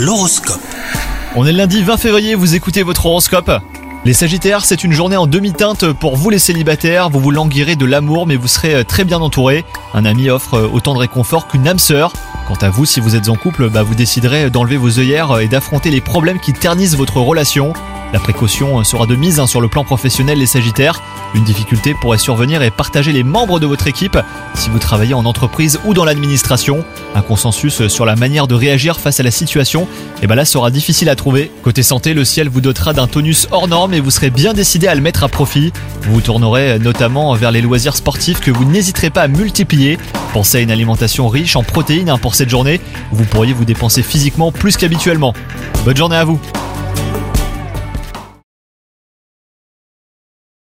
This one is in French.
L'horoscope. On est le lundi 20 février, vous écoutez votre horoscope. Les Sagittaires, c'est une journée en demi-teinte pour vous les célibataires. Vous vous languirez de l'amour, mais vous serez euh, très bien entouré. Un ami offre euh, autant de réconfort qu'une âme sœur. Quant à vous, si vous êtes en couple, bah, vous déciderez d'enlever vos œillères et d'affronter les problèmes qui ternissent votre relation. La précaution sera de mise hein, sur le plan professionnel les Sagittaires. Une difficulté pourrait survenir et partager les membres de votre équipe si vous travaillez en entreprise ou dans l'administration. Un consensus sur la manière de réagir face à la situation, et ben là sera difficile à trouver. Côté santé, le ciel vous dotera d'un tonus hors norme et vous serez bien décidé à le mettre à profit. Vous vous tournerez notamment vers les loisirs sportifs que vous n'hésiterez pas à multiplier. Pensez à une alimentation riche en protéines hein, pour cette journée vous pourriez vous dépenser physiquement plus qu'habituellement. Bonne journée à vous